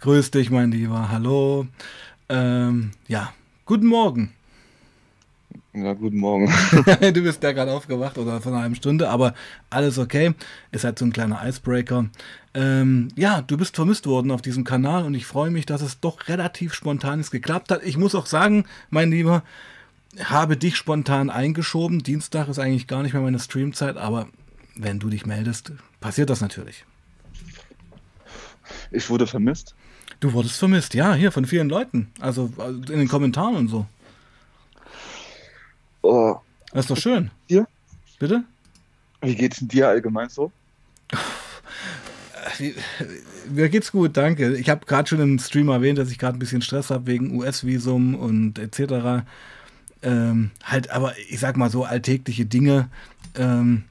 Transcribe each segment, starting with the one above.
Grüß dich, mein Lieber. Hallo. Ähm, ja, guten Morgen. Ja, guten Morgen. du bist ja gerade aufgewacht oder vor einer halben Stunde, aber alles okay. Ist halt so ein kleiner Icebreaker. Ähm, ja, du bist vermisst worden auf diesem Kanal und ich freue mich, dass es doch relativ spontan geklappt hat. Ich muss auch sagen, mein Lieber, habe dich spontan eingeschoben. Dienstag ist eigentlich gar nicht mehr meine Streamzeit, aber wenn du dich meldest, passiert das natürlich. Ich wurde vermisst. Du wurdest vermisst, ja, hier von vielen Leuten. Also, also in den Kommentaren und so. Oh. Das ist doch schön. Dir? Bitte? Wie geht's dir allgemein so? Mir geht's gut, danke. Ich habe gerade schon im Stream erwähnt, dass ich gerade ein bisschen Stress habe wegen US-Visum und etc. Ähm, halt, aber ich sag mal so alltägliche Dinge. Ähm,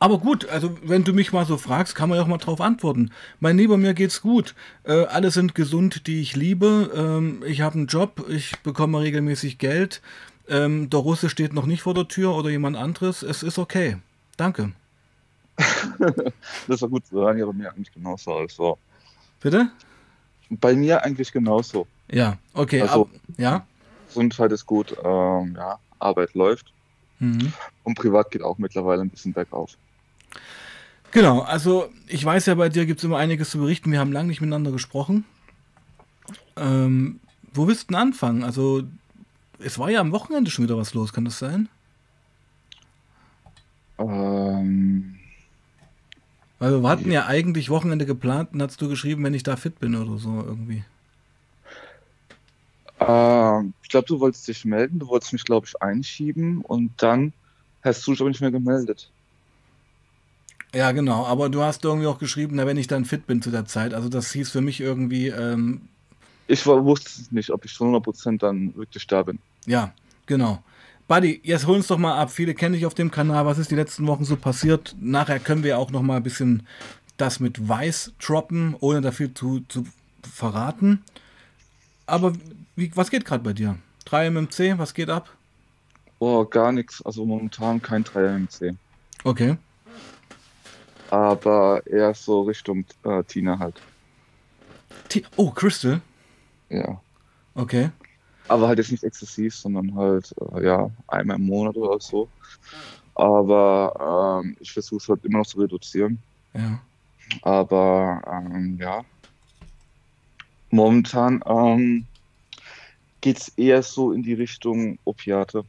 aber gut, also wenn du mich mal so fragst, kann man ja auch mal drauf antworten. Mein Lieber, mir geht's gut. Äh, alle sind gesund, die ich liebe. Ähm, ich habe einen Job, ich bekomme regelmäßig Geld. Ähm, der Russe steht noch nicht vor der Tür oder jemand anderes. Es ist okay. Danke. das war gut zu hören, ja, bei mir eigentlich genauso. Also. Bitte? Bei mir eigentlich genauso. Ja, okay. Also, ab, ja? Gesundheit ist gut, ähm, ja, Arbeit läuft. Mhm. Und privat geht auch mittlerweile ein bisschen bergauf. Genau, also ich weiß ja, bei dir gibt es immer einiges zu berichten. Wir haben lange nicht miteinander gesprochen. Ähm, wo willst du denn anfangen? Also, es war ja am Wochenende schon wieder was los, kann das sein? Ähm. Weil wir hatten ja eigentlich Wochenende geplant und hast du geschrieben, wenn ich da fit bin oder so irgendwie. Äh, ich glaube, du wolltest dich melden, du wolltest mich, glaube ich, einschieben und dann hast du dich aber nicht mehr gemeldet. Ja, genau, aber du hast irgendwie auch geschrieben, na, wenn ich dann fit bin zu der Zeit. Also das hieß für mich irgendwie. Ähm, ich war, wusste nicht, ob ich zu 100% dann wirklich da bin. Ja, genau. Buddy, jetzt hol uns doch mal ab. Viele kenne ich auf dem Kanal. Was ist die letzten Wochen so passiert? Nachher können wir auch noch mal ein bisschen das mit Weiß droppen, ohne dafür zu, zu verraten. Aber wie, was geht gerade bei dir? 3 MMC, was geht ab? Oh, gar nichts. Also momentan kein 3 MMC. Okay. Aber eher so Richtung äh, Tina halt. T oh, Crystal? Ja. Okay. Aber halt jetzt nicht exzessiv, sondern halt, äh, ja, einmal im Monat oder so. Aber ähm, ich versuche es halt immer noch zu reduzieren. Ja. Aber ähm, ja, Momentan ähm, geht es eher so in die Richtung Opiate.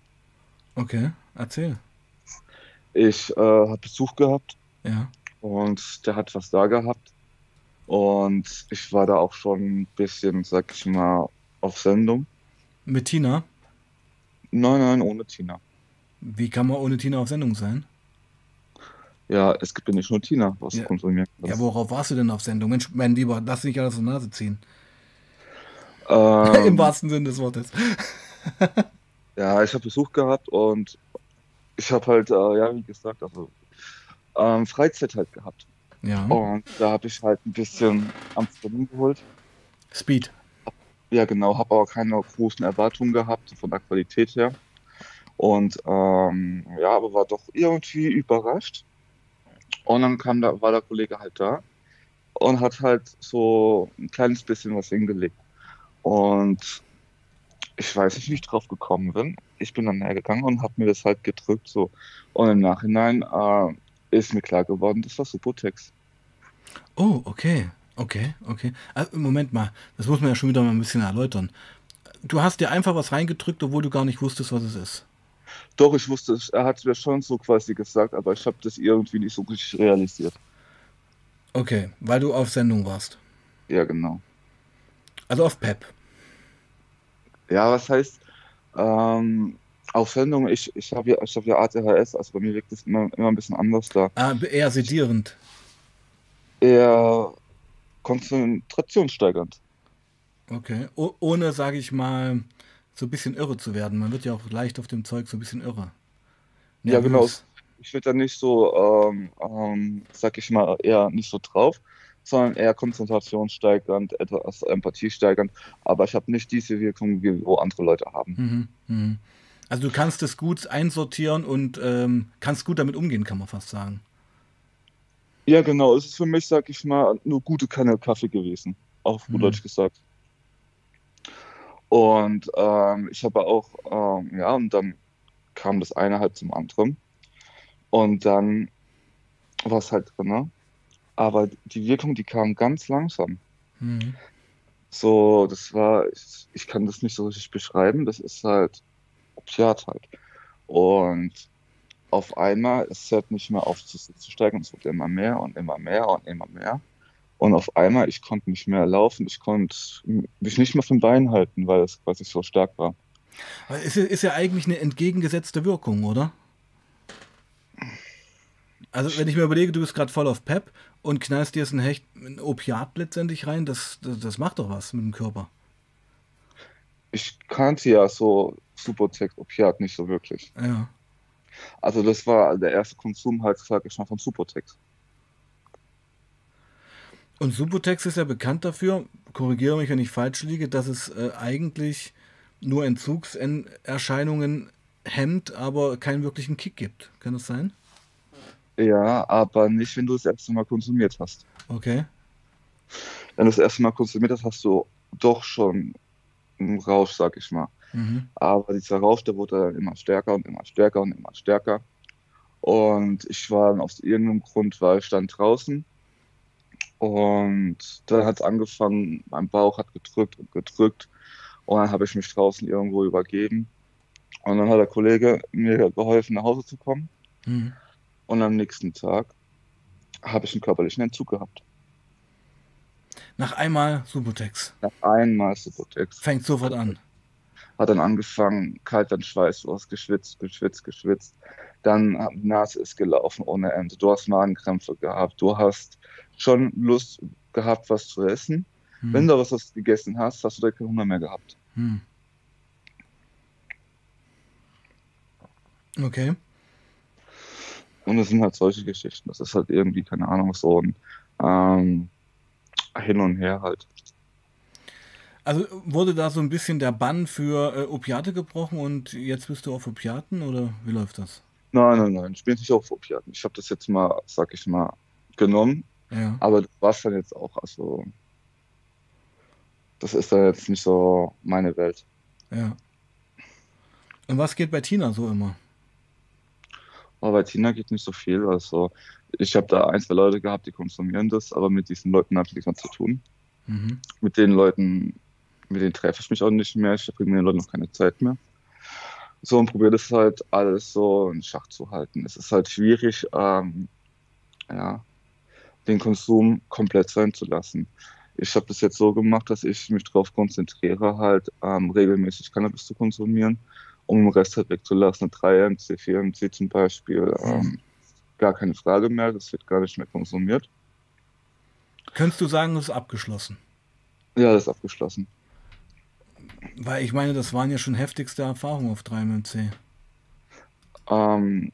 Okay, erzähl. Ich äh, habe Besuch gehabt. Ja. Und der hat was da gehabt. Und ich war da auch schon ein bisschen, sag ich mal, auf Sendung. Mit Tina? Nein, nein, ohne Tina. Wie kann man ohne Tina auf Sendung sein? Ja, es gibt ja nicht nur Tina, was ja. konsumiert. Ja, worauf warst du denn auf Sendung? Mensch, mein Lieber, lass dich alles der Nase ziehen. Ähm, Im wahrsten Sinne des Wortes. ja, ich habe Besuch gehabt und ich habe halt, äh, ja, wie gesagt, also ähm, Freizeit halt gehabt. Ja. Und da habe ich halt ein bisschen Amsterdam geholt. Speed. Ja, genau, habe aber keine großen Erwartungen gehabt von der Qualität her. Und ähm, ja, aber war doch irgendwie überrascht. Und dann kam da, war der Kollege halt da und hat halt so ein kleines bisschen was hingelegt. Und ich weiß nicht, wie ich drauf gekommen bin. Ich bin dann näher gegangen und habe mir das halt gedrückt so. Und im Nachhinein äh, ist mir klar geworden, das war Subotex. Oh, okay. Okay, okay. Also, Moment mal, das muss man ja schon wieder mal ein bisschen erläutern. Du hast dir einfach was reingedrückt, obwohl du gar nicht wusstest, was es ist. Doch, ich wusste es. Er hat es mir schon so quasi gesagt, aber ich habe das irgendwie nicht so richtig realisiert. Okay, weil du auf Sendung warst. Ja, genau. Also auf PEP. Ja, was heißt ähm, auf Sendung? Ich, ich habe ja, hab ja ATHS, also bei mir wirkt es immer, immer ein bisschen anders da. Ah, eher sedierend. Eher konzentrationssteigernd. Okay, o ohne, sage ich mal, so ein bisschen irre zu werden. Man wird ja auch leicht auf dem Zeug so ein bisschen irre. Nervös. Ja, genau. Ich werde da nicht so, ähm, ähm, sag ich mal, eher nicht so drauf sondern eher konzentrationssteigernd, etwas empathiesteigernd. Aber ich habe nicht diese Wirkung, wie wo andere Leute haben. Mhm, mh. Also du kannst es gut einsortieren und ähm, kannst gut damit umgehen, kann man fast sagen. Ja, genau. Es ist für mich, sag ich mal, nur gute Kanne Kaffee gewesen. auf gut Mhm. Deutsch gesagt. Und ähm, ich habe auch, ähm, ja, und dann kam das eine halt zum anderen. Und dann war es halt drin. Aber die Wirkung, die kam ganz langsam. Mhm. So, das war, ich, ich kann das nicht so richtig beschreiben. Das ist halt Opiat halt. Und auf einmal, es hört nicht mehr auf zu, zu steigen. Es wird immer mehr und immer mehr und immer mehr. Und auf einmal, ich konnte nicht mehr laufen. Ich konnte mich nicht mehr vom Bein halten, weil es quasi so stark war. Ist, ja- ist ja eigentlich eine entgegengesetzte Wirkung, oder? Also, wenn ich mir überlege, du bist gerade voll auf Pep und knallst dir jetzt ein, Hecht, ein Opiat letztendlich rein, das, das, das macht doch was mit dem Körper. Ich kannte ja so Subotex, Opiat nicht so wirklich. Ja. Also das war der erste Konsum halt, sag ich mal, von Subotex. Und Subutex ist ja bekannt dafür, korrigiere mich, wenn ich falsch liege, dass es äh, eigentlich nur Entzugserscheinungen hemmt, aber keinen wirklichen Kick gibt. Kann das sein? Ja, aber nicht, wenn du das erste Mal konsumiert hast. Okay. Wenn du das erste Mal konsumiert hast, hast du doch schon einen Rausch, sag ich mal. Mhm. Aber dieser Rausch, der wurde dann immer stärker und immer stärker und immer stärker. Und ich war dann aus irgendeinem Grund, war ich dann draußen. Und dann hat es angefangen, mein Bauch hat gedrückt und gedrückt. Und dann habe ich mich draußen irgendwo übergeben. Und dann hat der Kollege mir geholfen, nach Hause zu kommen. Mhm. Und am nächsten Tag habe ich einen körperlichen Entzug gehabt. Nach einmal Subutex. Nach einmal Subotex. Fängt sofort an. Hat dann angefangen, kalt dann Schweiß, du hast geschwitzt, geschwitzt, geschwitzt. Dann die Nase ist gelaufen ohne Ende. Du hast Magenkrämpfe gehabt. Du hast schon Lust gehabt, was zu essen. Mhm. Wenn du was, gegessen hast, hast du direkt keinen Hunger mehr gehabt. Mhm. Okay. Und es sind halt solche Geschichten. Das ist halt irgendwie, keine Ahnung, so ein ähm, Hin und Her halt. Also wurde da so ein bisschen der Bann für äh, Opiate gebrochen und jetzt bist du auf Opiaten oder wie läuft das? Nein, nein, nein, ich bin nicht auf Opiaten. Ich habe das jetzt mal, sag ich mal, genommen. Ja. Aber das war's dann jetzt auch. Also, das ist dann jetzt nicht so meine Welt. Ja. Und was geht bei Tina so immer? Aber bei Tina geht nicht so viel. Also, ich habe da ein, zwei Leute gehabt, die konsumieren das, aber mit diesen Leuten habe ich nichts mehr zu tun. Mhm. Mit den Leuten, mit denen treffe ich mich auch nicht mehr. Ich habe mit den Leuten noch keine Zeit mehr. So und probiere das halt alles so in Schach zu halten. Es ist halt schwierig, ähm, ja, den Konsum komplett sein zu lassen. Ich habe das jetzt so gemacht, dass ich mich darauf konzentriere, halt ähm, regelmäßig Cannabis zu konsumieren, um den Rest halt wegzulassen. 3MC, 4MC zum Beispiel, ähm, gar keine Frage mehr, das wird gar nicht mehr konsumiert. Könntest du sagen, das ist abgeschlossen? Ja, das ist abgeschlossen. Weil ich meine, das waren ja schon heftigste Erfahrungen auf 3MC. Ähm,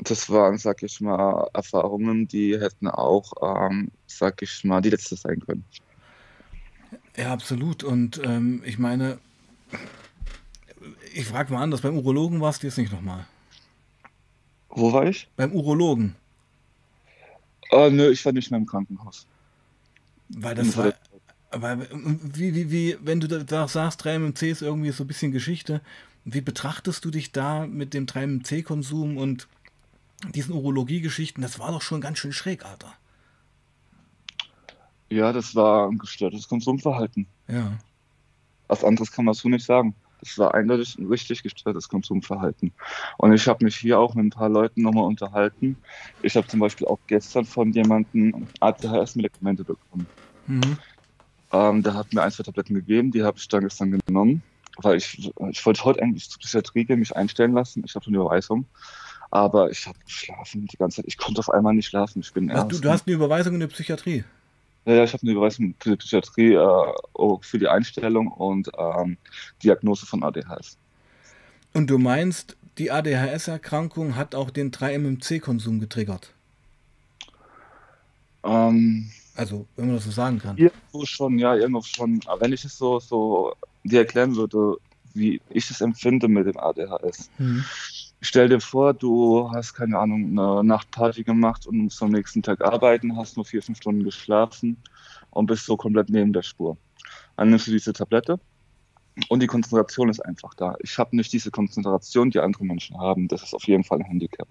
das waren, sag ich mal, Erfahrungen, die hätten auch, ähm, sag ich mal, die letzte sein können. Ja, absolut. Und ähm, ich meine, ich frage mal anders, beim Urologen warst du jetzt nicht nochmal. Wo war ich? Beim Urologen. Äh, nö, ich war nicht mehr im Krankenhaus. Weil das war, weil, wie, wie, wie, wenn du da sagst, 3MC ist irgendwie so ein bisschen Geschichte, wie betrachtest du dich da mit dem 3MC-Konsum und diesen Urologie-Geschichten? Das war doch schon ganz schön schräg, Alter. Ja, das war ein gestörtes Konsumverhalten. Ja. Was anderes kann man so nicht sagen. Das war eindeutig ein richtig gestörtes Konsumverhalten. Und ich habe mich hier auch mit ein paar Leuten nochmal unterhalten. Ich habe zum Beispiel auch gestern von jemandem ADHS-Medikamente bekommen. Mhm. Ähm, der hat mir ein, zwei Tabletten gegeben, die habe ich dann gestern genommen, weil ich, ich wollte heute eigentlich zur Psychiatrie gehen, mich einstellen lassen. Ich habe eine Überweisung. Aber ich habe geschlafen die ganze Zeit. Ich konnte auf einmal nicht schlafen. Ich bin Ach, erst. du, du hast eine Überweisung in der Psychiatrie. Ja, ja, ich habe eine Überweisung für die Psychiatrie äh, für die Einstellung und ähm, Diagnose von ADHS. Und du meinst, die ADHS-Erkrankung hat auch den 3-MMC-Konsum getriggert? Ähm, Also, wenn man das so sagen kann. irgendwo schon, ja, irgendwo schon. Aber wenn ich es so, so dir erklären würde, wie ich es empfinde mit dem ADHS, Mhm. Stell dir vor, du hast keine Ahnung, eine Nachtparty gemacht und musst am nächsten Tag arbeiten, hast nur vier, fünf Stunden geschlafen und bist so komplett neben der Spur. Dann nimmst du diese Tablette und die Konzentration ist einfach da. Ich habe nicht diese Konzentration, die andere Menschen haben. Das ist auf jeden Fall ein Handicap.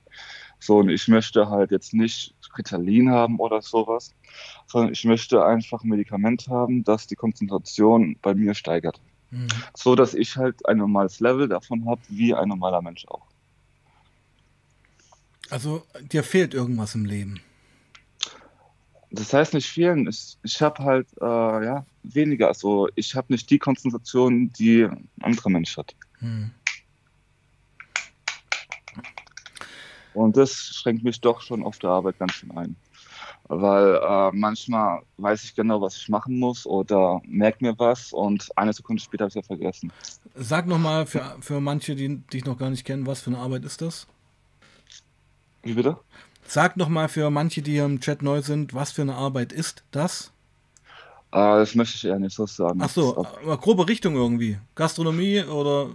So, und ich möchte halt jetzt nicht Ritalin haben oder sowas, sondern ich möchte einfach ein Medikament haben, das die Konzentration bei mir steigert. Mhm. So dass ich halt ein normales Level davon habe, wie ein normaler Mensch auch. Also dir fehlt irgendwas im Leben. Das heißt nicht fehlen. Ich, ich habe halt äh, ja, weniger. Also ich habe nicht die Konzentration, die ein anderer Mensch hat. Hm. Und das schränkt mich doch schon auf der Arbeit ganz schön ein. Weil äh, manchmal weiß ich genau, was ich machen muss oder merke mir was und eine Sekunde später habe ich es ja vergessen. Sag nochmal für, für manche, die dich noch gar nicht kennen, was für eine Arbeit ist das? Wie bitte? Sag noch mal für manche, die hier im Chat neu sind, was für eine Arbeit ist das? Ah, das möchte ich eher nicht so sagen. Ach so, aber grobe Richtung irgendwie. Gastronomie oder.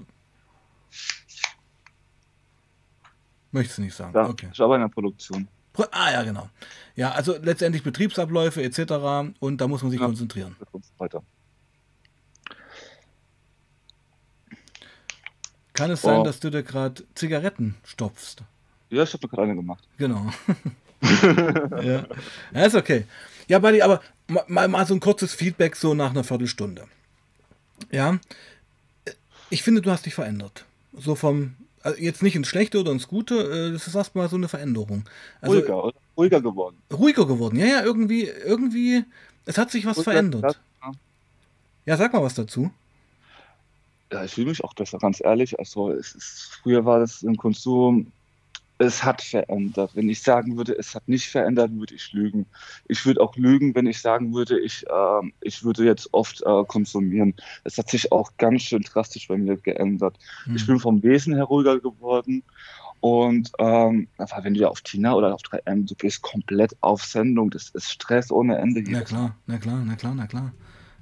Möchtest du nicht sagen? Ja, okay. Ich arbeite in der Produktion. Ah ja, genau. Ja, also letztendlich Betriebsabläufe etc. Und da muss man sich ja, konzentrieren. Weiter. Kann es sein, oh. dass du dir gerade Zigaretten stopfst? Ja, ich habe gerade eine gemacht. Genau. ja. ja, ist okay. Ja, Buddy, aber mal, mal so ein kurzes Feedback so nach einer Viertelstunde. Ja, ich finde, du hast dich verändert. So vom, also jetzt nicht ins Schlechte oder ins Gute, äh, das ist erstmal so eine Veränderung. Also, ruhiger, oder? Ruhiger geworden. Ruhiger geworden, ja, ja, irgendwie, irgendwie, es hat sich was ruhiger verändert. Ja, sag mal was dazu. Ja, ich fühle mich auch besser, ganz ehrlich. Also, es ist, früher war das im Konsum es hat verändert. Wenn ich sagen würde, es hat nicht verändert, würde ich lügen. Ich würde auch lügen, wenn ich sagen würde, ich, äh, ich würde jetzt oft äh, konsumieren. Es hat sich auch ganz schön drastisch bei mir geändert. Mhm. Ich bin vom Wesen her ruhiger geworden. Und ähm, wenn du ja auf Tina oder auf 3M, du gehst komplett auf Sendung. Das ist Stress ohne Ende. Na klar, na klar, na klar, na klar.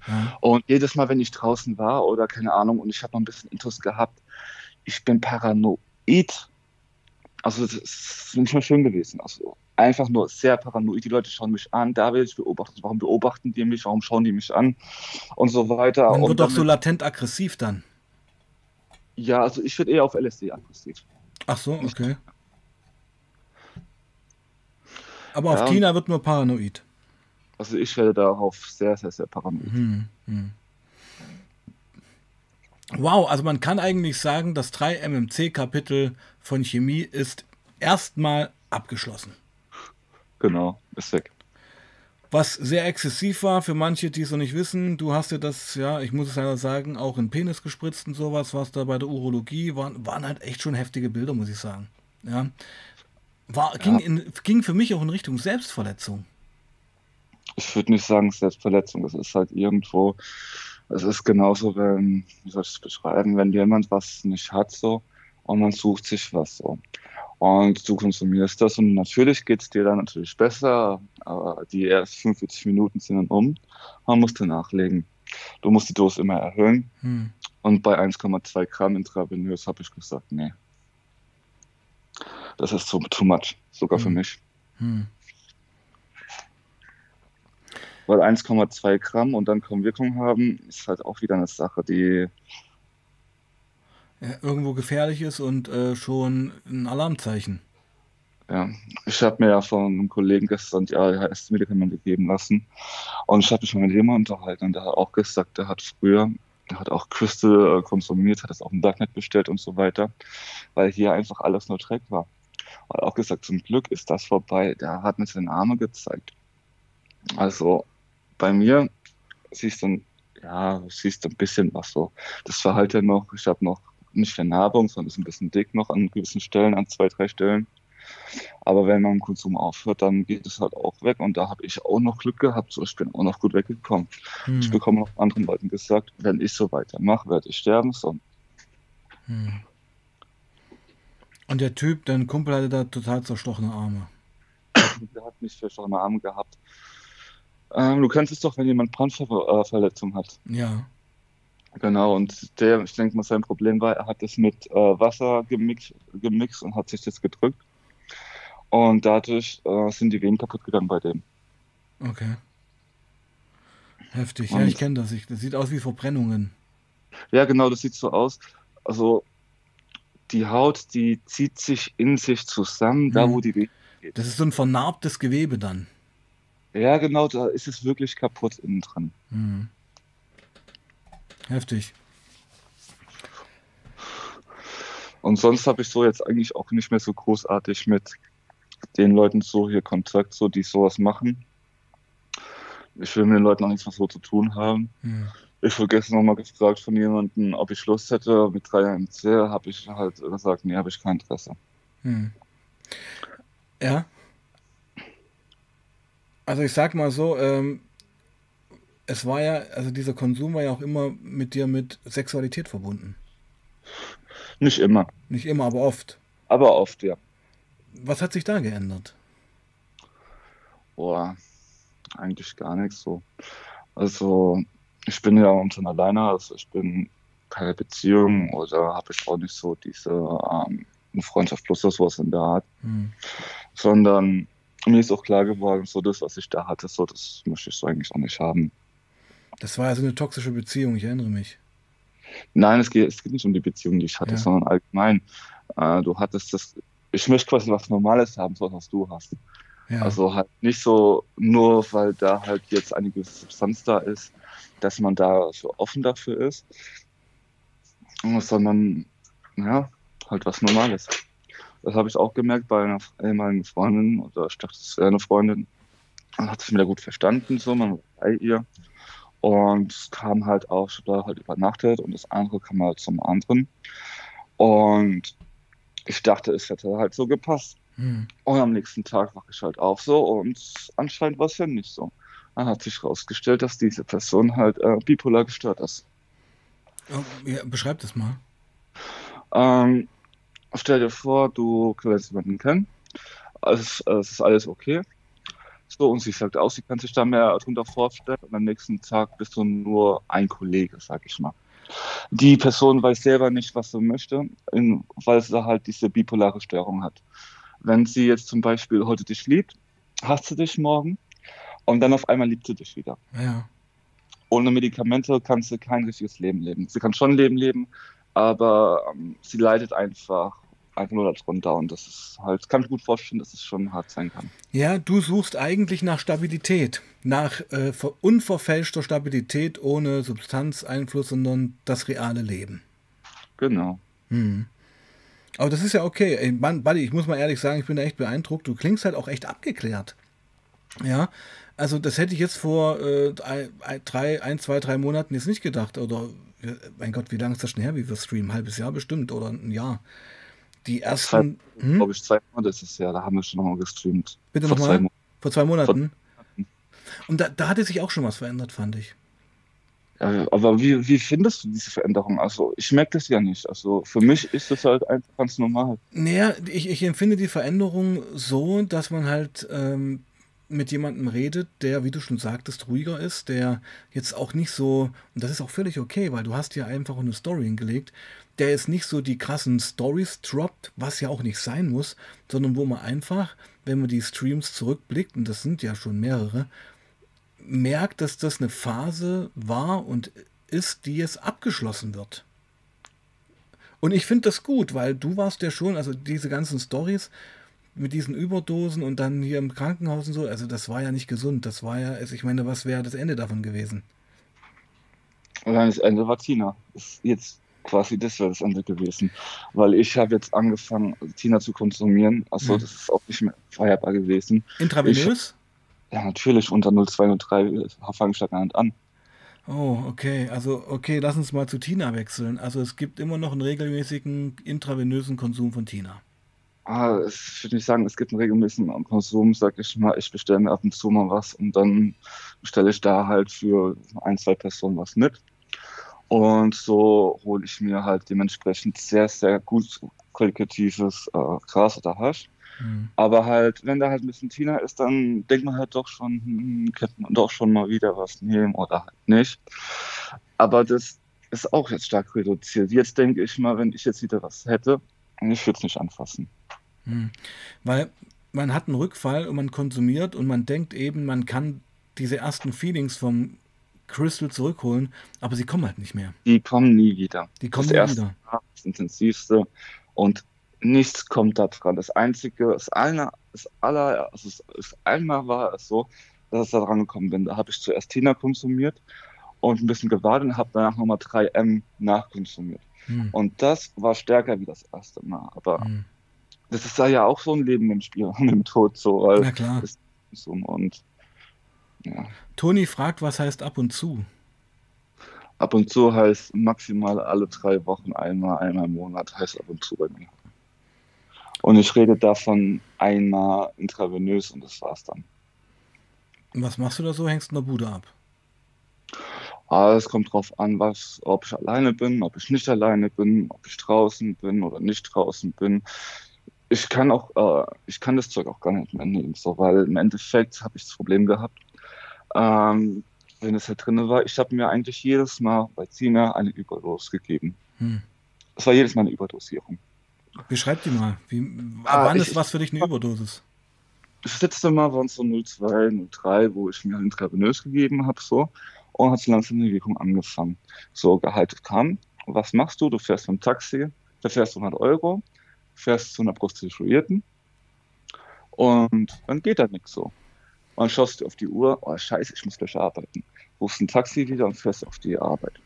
Ja. Und jedes Mal, wenn ich draußen war oder keine Ahnung und ich habe noch ein bisschen Intus gehabt, ich bin paranoid also das ist nicht mehr schön gewesen. Also einfach nur sehr paranoid. Die Leute schauen mich an, da werde ich beobachtet. Warum beobachten die mich? Warum schauen die mich an? Und so weiter. Man wird doch so latent aggressiv dann. Ja, also ich werde eher auf LSD aggressiv. Ach so, okay. Aber auf ja, Tina wird nur paranoid. Also ich werde darauf sehr, sehr, sehr paranoid. Hm, hm. Wow, also man kann eigentlich sagen, das 3-MMC-Kapitel von Chemie ist erstmal abgeschlossen. Genau, ist weg. Was sehr exzessiv war für manche, die es noch nicht wissen, du hast dir das, ja, ich muss es ja sagen, auch in Penis gespritzt und sowas, was da bei der Urologie waren, waren halt echt schon heftige Bilder, muss ich sagen. Ja. War, ging, ja. In, ging für mich auch in Richtung Selbstverletzung. Ich würde nicht sagen Selbstverletzung, das ist halt irgendwo, es ist genauso, wenn, wie soll ich es beschreiben, wenn jemand was nicht hat so und man sucht sich was so. Und du konsumierst das und natürlich geht es dir dann natürlich besser, aber die ersten 45 Minuten sind dann um, man musste nachlegen. Du musst die Dose immer erhöhen. Hm. Und bei 1,2 Gramm intravenös habe ich gesagt, nee. Das ist too, too much, sogar hm. für mich. Hm weil 1,2 Gramm und dann kaum Wirkung haben, ist halt auch wieder eine Sache, die irgendwo gefährlich ist und äh, schon ein Alarmzeichen. Ja, ich habe mir ja von einem Kollegen gestern die ADHS-Medikamente geben lassen und ich habe mich mal mit jemandem unterhalten und der hat auch gesagt, der hat früher, der hat auch Crystal äh, konsumiert, hat das auf dem Darknet bestellt und so weiter, weil hier einfach alles nur Dreck war. Und auch gesagt, zum Glück ist das vorbei. Der hat mir seine Arme gezeigt. Also bei mir siehst du, ja, siehst ein bisschen was so. Das Verhalten noch, ich habe noch nicht Vernarbung, sondern ist ein bisschen dick noch an gewissen Stellen, an zwei, drei Stellen. Aber wenn man im Konsum aufhört, dann geht es halt auch weg. Und da habe ich auch noch Glück gehabt. So, ich bin auch noch gut weggekommen. Hm. Ich bekomme noch anderen Leuten gesagt, wenn ich so weitermache, werde ich sterben. So. Hm. Und der Typ, dein Kumpel hatte da total zerstochene Arme. Der hat nicht zerstochene Arme gehabt. Ähm, du kennst es doch, wenn jemand Brandverletzung hat. Ja. Genau, und der, ich denke mal, sein Problem war, er hat das mit äh, Wasser gemixt, gemixt und hat sich das gedrückt. Und dadurch äh, sind die Venen kaputt gegangen bei dem. Okay. Heftig. Ja, ich kenne das. Ich, das sieht aus wie Verbrennungen. Ja, genau, das sieht so aus. Also die Haut, die zieht sich in sich zusammen, da Mhm. wo die Vene geht. Das ist so ein vernarbtes Gewebe dann. Ja, genau, da ist es wirklich kaputt innen drin. Mhm. Heftig. Und sonst habe ich so jetzt eigentlich auch nicht mehr so großartig mit den Leuten so hier Kontakt, so die sowas machen. Ich will mit den Leuten auch nichts mehr so zu tun haben. Mhm. Ich wurde gestern nochmal gefragt von jemandem, ob ich Lust hätte mit 3MC, habe ich halt gesagt, nee, habe ich kein Interesse. Mhm. Ja. Also ich sag mal so, ähm, es war ja, also dieser Konsum war ja auch immer mit dir mit Sexualität verbunden. Nicht immer, Nicht immer, aber oft. aber oft, ja. Was hat sich da geändert? Boah, eigentlich gar nichts so. Also, ich bin ja momentan alleine, also ich bin keine Beziehung oder habe ich auch nicht so diese ähm, Freundschaft plus oder sowas in der Art, Hm. sondern mir ist auch klar geworden, so das, was ich da hatte, so das möchte ich so eigentlich auch nicht haben. Das war ja so eine toxische Beziehung, ich erinnere mich. Nein, es geht, es geht nicht um die Beziehung, die ich hatte, Ja. sondern allgemein. Äh, du hattest das, ich möchte quasi was Normales haben, so was du hast. Ja. Also halt nicht so, nur weil da halt jetzt einige Substanz da ist, dass man da so offen dafür ist, sondern ja, halt was Normales. Das habe ich auch gemerkt bei einer ehemaligen Freundin, oder ich dachte, es wäre eine Freundin. Man hat sich wieder gut verstanden, so, man war bei ihr. Und kam halt auch, ich da halt übernachtet und das andere kam halt zum anderen. Und ich dachte, es hätte halt so gepasst. Hm. Und am nächsten Tag wache ich halt auf so und anscheinend war es ja nicht so. Dann hat sich herausgestellt, dass diese Person halt äh, bipolar gestört ist. Oh, ja, beschreib das mal. Ähm, stell dir vor, du lernst jemanden kennen, es, es ist alles okay. So, und sie sagt aus, sie kann sich da mehr drunter vorstellen und am nächsten Tag bist du nur ein Kollege, sag ich mal. Die Person weiß selber nicht, was sie möchte, weil sie halt diese bipolare Störung hat. Wenn sie jetzt zum Beispiel heute dich liebt, hasst sie dich morgen und dann auf einmal liebt sie dich wieder. Ja. Ohne Medikamente kann sie kein richtiges Leben leben. Sie kann schon Leben leben, aber ähm, sie leidet einfach, einfach nur darunter und das ist halt, kann ich gut vorstellen, dass es schon hart sein kann. Ja, du suchst eigentlich nach Stabilität, nach äh, ver- unverfälschter Stabilität ohne Substanzeinfluss, sondern das reale Leben. Genau. Hm. Aber das ist ja okay. Ey, Mann, Buddy, ich muss mal ehrlich sagen, ich bin da echt beeindruckt. Du klingst halt auch echt abgeklärt. Ja, also das hätte ich jetzt vor äh, drei, ein, zwei, drei Monaten jetzt nicht gedacht. Oder, äh, mein Gott, wie lange ist das schon her, wie wir streamen? Ein halbes Jahr bestimmt oder ein Jahr. Die ersten, hm? Glaube ich, zwei Monate ist es ja, da haben wir schon nochmal gestreamt. Bitte Vor nochmal? zwei Monaten. vor zwei Monaten. Und da, da hatte sich auch schon was verändert, fand ich. Ja, aber wie, wie findest du diese Veränderung? Also ich merke das ja nicht. Also für mich ist das halt einfach ganz normal. Naja, ich, ich empfinde die Veränderung so, dass man halt ähm, mit jemandem redet, der, wie du schon sagtest, ruhiger ist, der jetzt auch nicht so, und das ist auch völlig okay, weil du hast ja einfach eine Story hingelegt, der jetzt nicht so die krassen Stories droppt, was ja auch nicht sein muss, sondern wo man einfach, wenn man die Streams zurückblickt, und das sind ja schon mehrere, merkt, dass das eine Phase war und ist, die jetzt abgeschlossen wird. Und ich finde das gut, weil du warst ja schon, also diese ganzen Stories mit diesen Überdosen und dann hier im Krankenhaus und so, also das war ja nicht gesund. Das war ja, also ich meine, was wäre das Ende davon gewesen? Dann das Ende war Tina. Ist jetzt quasi das wäre das Ende gewesen. Weil ich habe jetzt angefangen, Tina zu konsumieren. Also Mhm. das ist auch nicht mehr feierbar gewesen. Intravenös? Ja, natürlich, unter 0203 fange ich da gar nicht an. Oh, okay. Also, okay, lass uns mal zu Tina wechseln. Also es gibt immer noch einen regelmäßigen intravenösen Konsum von Tina. Ah, ich würde nicht sagen, es gibt einen regelmäßigen Konsum, sag ich mal. Ich bestelle mir ab und zu mal was und dann bestelle ich da halt für ein, zwei Personen was mit. Und so hole ich mir halt dementsprechend sehr, sehr gut qualitatives äh, Gras oder Hasch. Hm. Aber halt, wenn da halt ein bisschen Tina ist, dann denkt man halt doch schon, hm, könnte man doch schon mal wieder was nehmen oder halt nicht. Aber das ist auch jetzt stark reduziert. Jetzt denke ich mal, wenn ich jetzt wieder was hätte, ich würde es nicht anfassen. Hm. Weil man hat einen Rückfall und man konsumiert und man denkt eben, man kann diese ersten Feelings vom Crystal zurückholen, aber sie kommen halt nicht mehr. Die kommen nie wieder. Die kommen das nie erste wieder. Mal, das intensivste und nichts kommt da dran. Das einzige, das eine, das aller, also das, einmal war es so, dass ich da dran gekommen bin. Da habe ich zuerst Tina konsumiert und ein bisschen gewartet und habe danach nochmal 3M nachkonsumiert. Hm. Und das war stärker wie das erste Mal. Aber Hm. das ist ja auch so ein Leben im Spiel und im Tod so. Weil Na klar. und ja. Toni fragt, was heißt ab und zu? Ab und zu heißt maximal alle drei Wochen einmal, einmal im Monat heißt ab und zu bei mir. Und ich rede davon einmal intravenös und das war's dann. Und was machst du da so? Hängst in der Bude ab? Aber es kommt drauf an, was, ob ich alleine bin, ob ich nicht alleine bin, ob ich draußen bin oder nicht draußen bin. Ich kann auch, äh, ich kann das Zeug auch gar nicht mehr nehmen, so, weil im Endeffekt habe ich das Problem gehabt, ähm, wenn es halt drin war, ich habe mir eigentlich jedes Mal bei Zina eine Überdosis gegeben. Hm. Es war jedes Mal eine Überdosierung. Beschreib die mal. Wie, Ah, wann ich- ist was für dich eine Überdosis? Das letzte Mal waren es so 02, 03, wo ich mir intravenös gegeben habe, so. Und hat so langsam die Wirkung angefangen. So, Gehalt kam. Was machst du? Du fährst dem Taxi, da fährst du 100 Euro, fährst zu einer Prostituierten und dann geht da nichts so. Und dann schaust du auf die Uhr, oh scheiße, ich muss gleich arbeiten. Rufst ein Taxi wieder und fährst auf die Arbeit.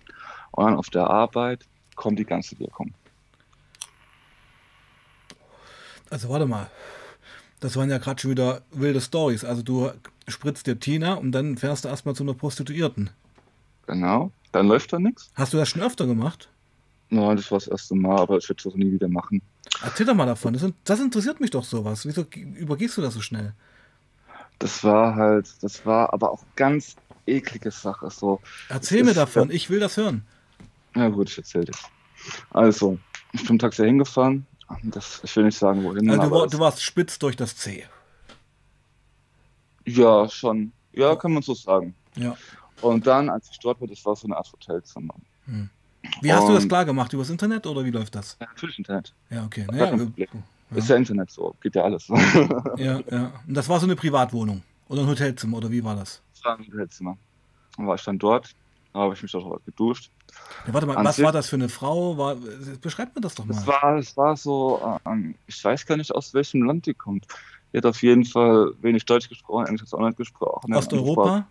Und dann auf der Arbeit kommt die ganze Wirkung. Also warte mal. Das waren ja gerade schon wieder wilde Stories. Also du spritzt dir Tina und dann fährst du erstmal zu einer Prostituierten. Genau. Dann läuft da nichts. Hast du das schon öfter gemacht? Nein, das war das erste Mal, aber ich würde es auch nie wieder machen. Erzähl doch mal davon. Das, das interessiert mich doch sowas. Wieso übergehst du das so schnell? Das war halt, das war aber auch ganz eklige Sache. So, Erzähl mir ist- davon. Ich will das hören. ja gut, ich erzähl dir. Also, ich bin im Taxi hingefahren. Das, ich will nicht sagen, wohin. Also du, war, du warst spitz durch das C. ja, schon. Ja, kann man so sagen. Ja. Und dann, als ich dort war, das war so eine Art Hotelzimmer. Wie hast du das Und- klar gemacht? Übers Internet oder wie läuft das? Ja, natürlich Internet. Ja, okay. Naja. Ja. Ist ja Internet so, geht ja alles. ja, ja. Und das war so eine Privatwohnung oder ein Hotelzimmer oder wie war das? Das war ein Hotelzimmer. Dann war ich dann dort, da habe ich mich dort geduscht. Ja, warte mal, An was war das für eine Frau? War, beschreib mir das doch mal. Es war, es war so, ähm, ich weiß gar nicht, aus welchem Land die kommt. Die hat auf jeden Fall wenig Deutsch gesprochen, Englisch hat sie auch nicht gesprochen. Osteuropa?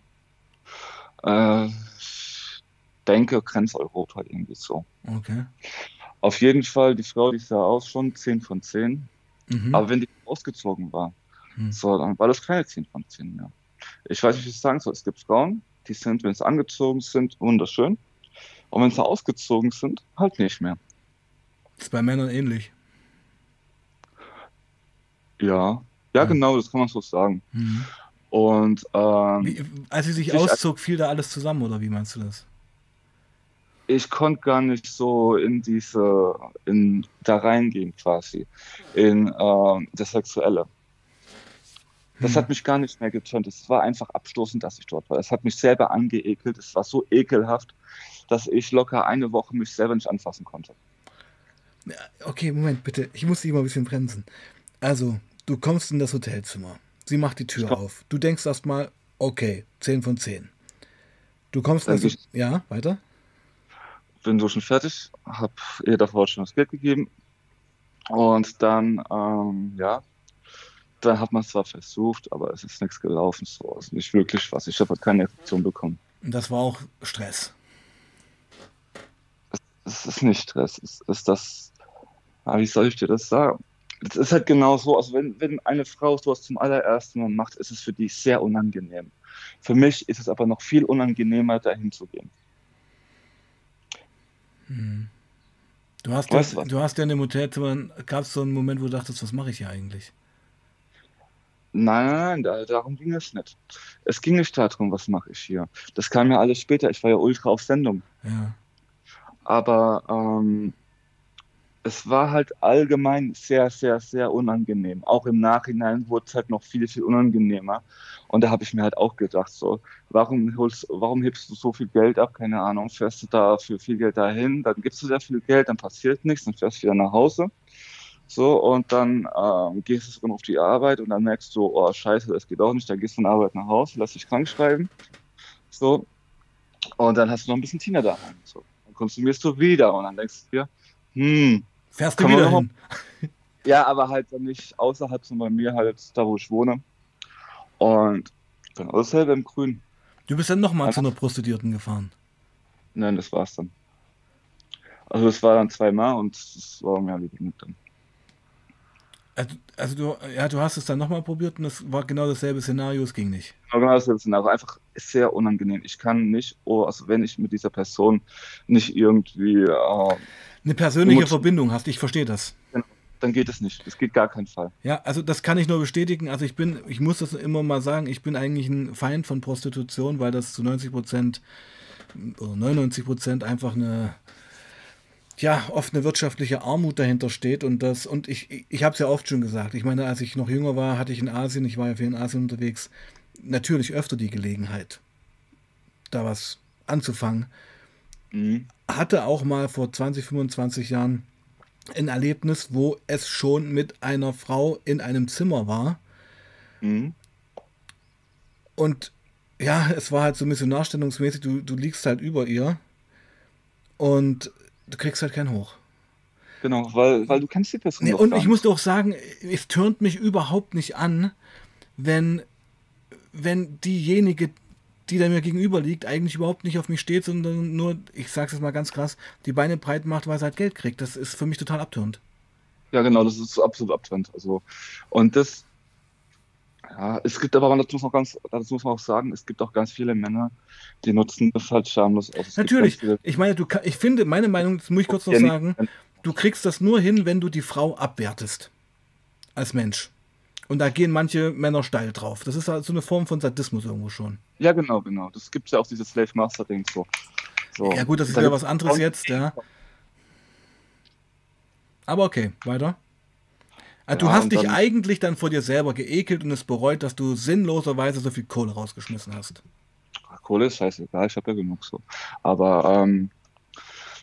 Äh, ich denke Grenzeuropa irgendwie so. Okay. Auf jeden Fall, die Frau, die sah aus schon 10 von 10. Mhm. Aber wenn die ausgezogen war, Hm. so, dann war das keine 10 von 10 mehr. Ich weiß nicht, wie ich es sagen soll. Es gibt Frauen, die sind, wenn sie angezogen sind, wunderschön. Und wenn sie ausgezogen sind, halt nicht mehr. Ist bei Männern ähnlich. Ja, ja, Hm. genau, das kann man so sagen. Mhm. Und ähm, Wie, als sie sich- auszog, fiel da alles zusammen oder wie meinst du das? Ich konnte gar nicht so in diese, in da reingehen quasi, in ähm, das Sexuelle. Das Hm. hat mich gar nicht mehr getönt. Es war einfach abstoßend, dass ich dort war. Es hat mich selber angeekelt. Es war so ekelhaft, dass ich locker eine Woche mich selber nicht anfassen konnte. Okay, Moment, bitte. Ich muss dich mal ein bisschen bremsen. Also, du kommst in das Hotelzimmer. Sie macht die Tür komm- auf. Du denkst erstmal, okay, 10 von 10. Du kommst geh ich- Ja, weiter? Bin so schon fertig, habe ihr davor schon das Geld gegeben. Und dann, ähm, ja, dann hat man es zwar versucht, aber es ist nichts gelaufen. So, also nicht wirklich was. Ich habe halt keine Erektion bekommen. Und das war auch Stress. es ist nicht Stress, es ist das, ah, wie soll ich dir das sagen? Es ist halt genau so, also wenn, wenn eine Frau sowas zum allerersten Mal macht, ist es für die sehr unangenehm. Für mich ist es aber noch viel unangenehmer, dahin zu gehen. Mhm. Du hast, Weißt ja, du was? du hast ja in dem Hotelzimmer, gab es so einen Moment, wo du dachtest, was mache ich hier eigentlich? Nein, nein, nein, da, darum ging es nicht. Es ging nicht darum, was mache ich hier. Das kam ja alles später. Ich war ja ultra auf Sendung. Ja. Aber ähm, es war halt allgemein sehr, sehr, sehr unangenehm. Auch im Nachhinein wurde es halt noch viel, viel unangenehmer. Und da habe ich mir halt auch gedacht, so, warum holst, warum hebst du so viel Geld ab? Keine Ahnung, fährst du da für viel Geld dahin, dann gibst du sehr viel Geld, dann passiert nichts, dann fährst du wieder nach Hause. So, und dann ähm, gehst du sogar auf die Arbeit und dann merkst du, oh scheiße, das geht auch nicht, dann gehst du von Arbeit nach Hause, lass dich krank schreiben. So, und dann hast du noch ein bisschen Tina daheim. So, dann konsumierst du wieder und dann denkst du dir, hm, Fährst du wieder hin? Ja, aber halt dann nicht außerhalb, sondern bei mir halt da, wo ich wohne. Und genau dasselbe im Grün. Du bist dann nochmal zu einer Prostituierten gefahren? Nein, das war's dann. Also es war dann zweimal und es war mir halt genug dann. Also, also, du, ja, du hast es dann nochmal probiert und es war genau dasselbe Szenario, es ging nicht. Genau dasselbe Szenario, einfach sehr unangenehm. Ich kann nicht, oh, also wenn ich mit dieser Person nicht irgendwie äh, eine persönliche Verbindung hast, ich verstehe das. Genau, dann geht es nicht. Das geht gar keinen Fall. Ja, also das kann ich nur bestätigen. Also ich bin, ich muss das immer mal sagen, ich bin eigentlich ein Feind von Prostitution, weil das zu 90 Prozent oder 99 Prozent einfach eine ja, oft eine wirtschaftliche Armut dahinter steht und das, und ich, ich, ich habe es ja oft schon gesagt. Ich meine, als ich noch jünger war, hatte ich in Asien, ich war ja viel in Asien unterwegs, natürlich öfter die Gelegenheit, da was anzufangen. Mhm. Hatte auch mal vor 20, 25 Jahren ein Erlebnis, wo es schon mit einer Frau in einem Zimmer war. Mhm. Und ja, es war halt so missionarstellungsmäßig, du, du liegst halt über ihr und du kriegst halt keinen hoch. Genau, weil, weil du kennst die Person. Nee, und ich muss auch sagen, es turnt mich überhaupt nicht an, wenn, wenn diejenige, die da mir gegenüber liegt, eigentlich überhaupt nicht auf mich steht, sondern nur, ich sag's jetzt mal ganz krass, die Beine breit macht, weil sie halt Geld kriegt. Das ist für mich total abtörend. Ja, genau, das ist absolut abtörend. Also, und das, ja, es gibt aber, dazu muss, man ganz, dazu muss man auch sagen, es gibt auch ganz viele Männer, die nutzen das halt schamlos aus. Natürlich. Ich meine, du, ich finde, meine Meinung, das muss ich kurz noch sagen, du kriegst das nur hin, wenn du die Frau abwertest. Als Mensch. Und da gehen manche Männer steil drauf. Das ist halt so eine Form von Sadismus irgendwo schon. Ja, genau, genau. Das gibt es ja auch dieses Slave Master Ding so. so. Ja, gut, das ist ja was anderes jetzt, ja. Aber okay, weiter. Also du hast dich eigentlich dann vor dir selber geekelt und es bereut, dass du sinnloserweise so viel Kohle rausgeschmissen hast. Kohle ist scheißegal, ich habe ja genug so. Aber ähm,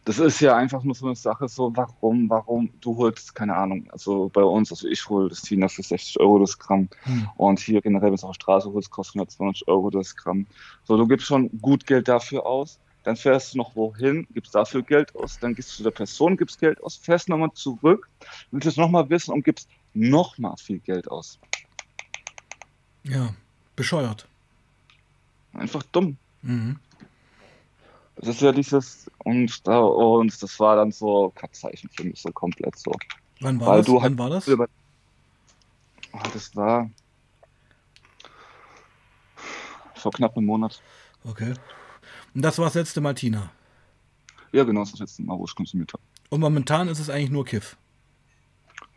das ist ja einfach nur so eine Sache, so warum, warum, du holst, keine Ahnung, also bei uns, also ich hole das Tina für 60 Euro das Gramm hm. und hier generell, wenn es auf der Straße holst, kostet 120 Euro das Gramm. So, du gibst schon gut Geld dafür aus, dann fährst du noch wohin, gibst dafür Geld aus, dann gehst du zu der Person, gibst Geld aus, fährst nochmal zurück, willst es nochmal wissen und gibst nochmal viel Geld aus. Ja, bescheuert. Einfach dumm. Mhm. Das ist ja dieses, und, und das war dann so Katzzeichen für mich, so komplett so. Wann war Weil das? Du Wann war das? Über, oh, das war vor knapp einem Monat. Okay. Und das war das letzte Mal Tina? Ja, genau, das, das letzte Mal, wo ich konsumiert habe. Und momentan ist es eigentlich nur Kiff?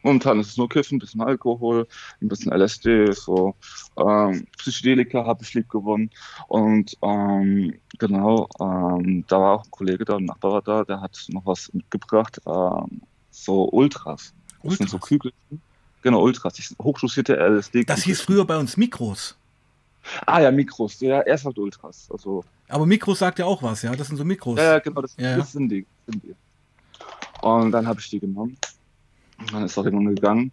Momentan ist es nur Kiffen, ein bisschen Alkohol, ein bisschen LSD, so ähm, Psychedelika habe ich lieb gewonnen. Und ähm, genau, ähm, da war auch ein Kollege da, ein Nachbar war da, der hat noch was mitgebracht, ähm, so Ultras. Das Ultras? sind so Kügelchen. Genau, Ultras, hochdosierte LSD. Das hieß früher bei uns Mikros. Ah ja, Mikros, ja, erst halt Ultras. Also, Aber Mikros sagt ja auch was, ja? Das sind so Mikros. Ja, genau, das, ja. das sind, die, sind die. Und dann habe ich die genommen. Dann ist auch jemand gegangen.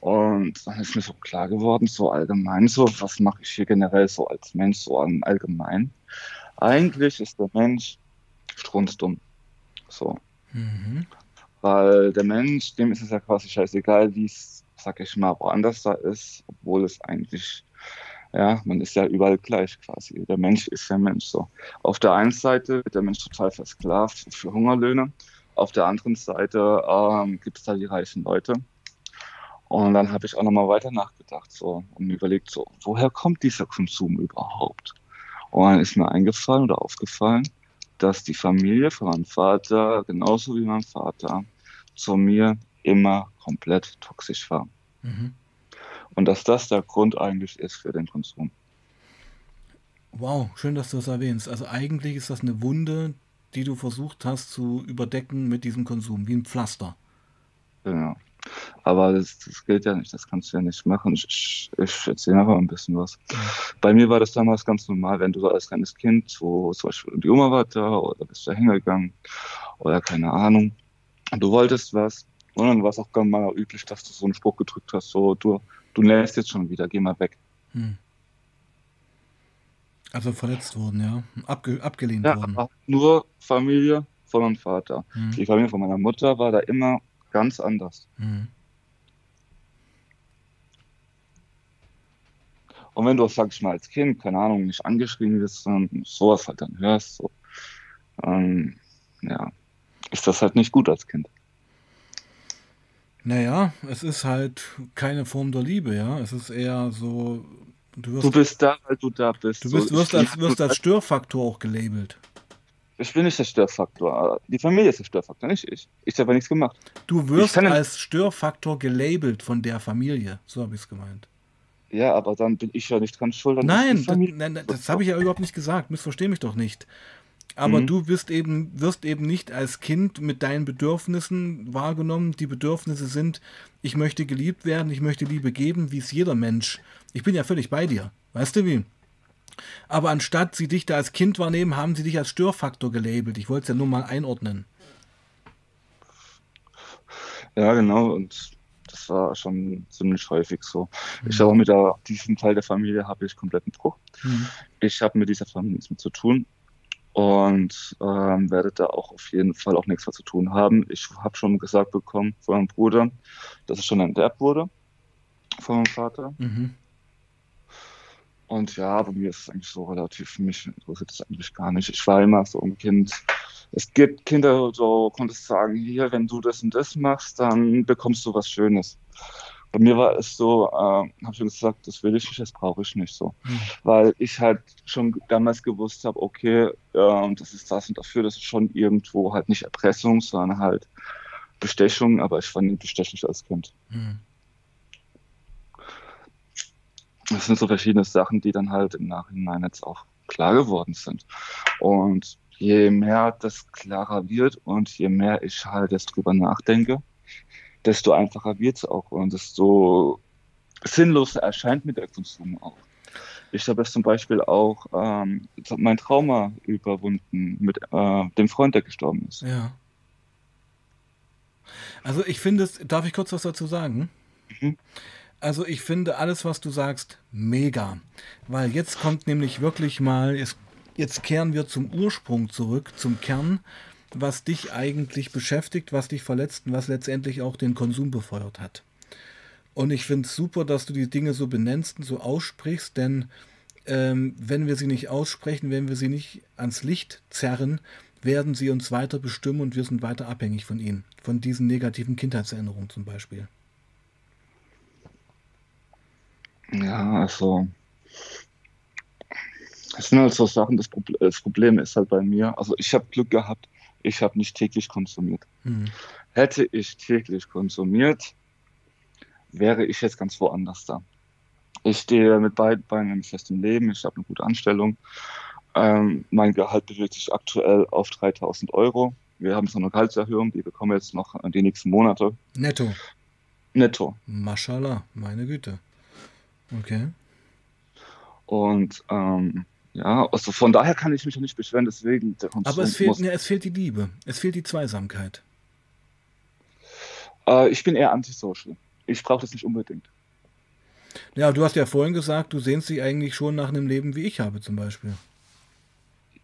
Und dann ist mir so klar geworden, so allgemein, so, was mache ich hier generell so als Mensch, so allgemein. Eigentlich ist der Mensch strunzdumm. So. Mhm. Weil der Mensch, dem ist es ja quasi scheißegal, wie es, sag ich mal, woanders da ist, obwohl es eigentlich, ja, man ist ja überall gleich quasi. Der Mensch ist der Mensch so. Auf der einen Seite wird der Mensch total versklavt für Hungerlöhne. Auf der anderen Seite ähm, gibt es da die reichen Leute. Und dann habe ich auch nochmal weiter nachgedacht so, und überlegt, so, woher kommt dieser Konsum überhaupt? Und dann ist mir eingefallen oder aufgefallen, dass die Familie von meinem Vater, genauso wie mein Vater, zu mir immer komplett toxisch war. Mhm. Und dass das der Grund eigentlich ist für den Konsum. Wow, schön, dass du das erwähnst. Also eigentlich ist das eine Wunde, die du versucht hast zu überdecken mit diesem Konsum, wie ein Pflaster. Genau. Aber das, das gilt ja nicht, das kannst du ja nicht machen. Ich, ich, erzähle einfach ein bisschen was. Bei mir war das damals ganz normal, wenn du so als kleines Kind, wo zum Beispiel die Oma war da oder bist da hingegangen oder keine Ahnung, du wolltest was und dann war es auch ganz mal üblich, dass du so einen Spruch gedrückt hast, so du, du lässt jetzt schon wieder, geh mal weg. Hm. Also verletzt worden, ja. Abge abgelehnt ja, worden. Nur Familie von meinem Vater. Hm. Die Familie von meiner Mutter war da immer ganz anders. Hm. Und wenn du, sag ich mal, als Kind, keine Ahnung, nicht angeschrien wirst, sondern sowas halt dann hörst, so, ähm, ja, ist das halt nicht gut als Kind. Naja, es ist halt keine Form der Liebe, ja. Es ist eher so. Du, wirst, du bist da, weil du da bist. Du bist, so, wirst, als, wirst als Störfaktor auch gelabelt. Ich bin nicht der Störfaktor. Die Familie ist der Störfaktor, nicht ich. Ich habe nichts gemacht. Du wirst als Störfaktor gelabelt von der Familie. So habe ich es gemeint. Ja, aber dann bin ich ja nicht dran schuld. Nein, das, nein, das habe ich ja überhaupt nicht gesagt. Missversteh mich doch nicht. Aber mhm. du wirst eben, wirst eben nicht als Kind mit deinen Bedürfnissen wahrgenommen. Die Bedürfnisse sind, ich möchte geliebt werden, ich möchte Liebe geben, wie es jeder Mensch. Ich bin ja völlig bei dir. Weißt du wie? Aber anstatt sie dich da als Kind wahrnehmen, haben sie dich als Störfaktor gelabelt. Ich wollte es ja nur mal einordnen. Ja, genau. Und das war schon ziemlich häufig so. Mhm. Ich habe mit der, diesem Teil der Familie habe ich kompletten Bruch. Mhm. Ich habe mit dieser Familie nichts mehr zu tun und ähm, werde da auch auf jeden Fall auch nichts mehr zu tun haben. Ich habe schon gesagt bekommen von meinem Bruder, dass es schon enterbt wurde von meinem Vater. Mhm. Und ja, bei mir ist es eigentlich so relativ, mich interessiert es eigentlich gar nicht. Ich war immer so ein Kind. Es gibt Kinder, so konntest sagen, hier, wenn du das und das machst, dann bekommst du was Schönes. Bei mir war es so, äh, habe ich gesagt, das will ich nicht, das brauche ich nicht so. Mhm. Weil ich halt schon damals gewusst habe, okay, äh, das ist das und dafür, das ist schon irgendwo halt nicht Erpressung, sondern halt Bestechung, aber ich fand ihn bestechlich als Kind. Mhm. Das sind so verschiedene Sachen, die dann halt im Nachhinein jetzt auch klar geworden sind. Und je mehr das klarer wird und je mehr ich halt jetzt drüber nachdenke, desto einfacher wird es auch und desto sinnloser erscheint mir der Konsum auch. Ich habe jetzt zum Beispiel auch ähm, mein Trauma überwunden mit äh, dem Freund, der gestorben ist. Ja. Also ich finde es, darf ich kurz was dazu sagen? Mhm. Also ich finde alles, was du sagst, mega. Weil jetzt kommt nämlich wirklich mal, jetzt, jetzt kehren wir zum Ursprung zurück, zum Kern was dich eigentlich beschäftigt, was dich verletzt und was letztendlich auch den Konsum befeuert hat. Und ich finde es super, dass du die Dinge so benennst und so aussprichst, denn ähm, wenn wir sie nicht aussprechen, wenn wir sie nicht ans Licht zerren, werden sie uns weiter bestimmen und wir sind weiter abhängig von ihnen, von diesen negativen Kindheitserinnerungen zum Beispiel. Ja, also das sind halt so Sachen, das, Problem ist halt bei mir, also ich habe Glück gehabt, ich habe nicht täglich konsumiert. Mhm. Hätte ich täglich konsumiert, wäre ich jetzt ganz woanders da. Ich stehe mit beiden Beinen fest im Leben, ich habe eine gute Anstellung. Ähm, mein Gehalt bewegt sich aktuell auf 3000 Euro. Wir haben so eine Gehaltserhöhung, die bekommen wir jetzt noch die nächsten Monate. Netto. Netto. Maschallah, meine Güte. Okay. Und ähm, ja, also von daher kann ich mich nicht beschweren, deswegen. Aber es fehlt, ja, es fehlt die Liebe, es fehlt die Zweisamkeit. Äh, ich bin eher antisocial. Ich brauche das nicht unbedingt. Ja, du hast ja vorhin gesagt, du sehnst dich eigentlich schon nach einem Leben, wie ich habe zum Beispiel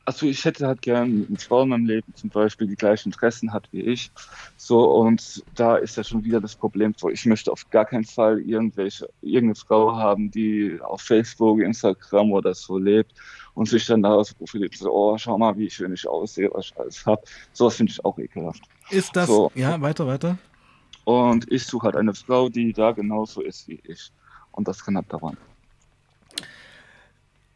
also ich hätte halt gern eine Frau in meinem Leben zum Beispiel, die gleichen Interessen hat wie ich. So, und da ist ja schon wieder das Problem, so ich möchte auf gar keinen Fall irgendwelche, irgendeine Frau haben, die auf Facebook, Instagram oder so lebt und sich dann da so profiliert, so, oh, schau mal, wie wenn ich aussehe, was ich alles habe. Sowas finde ich auch ekelhaft. Ist das, so. ja, weiter, weiter. Und ich suche halt eine Frau, die da genauso ist wie ich. Und das kann halt dauern.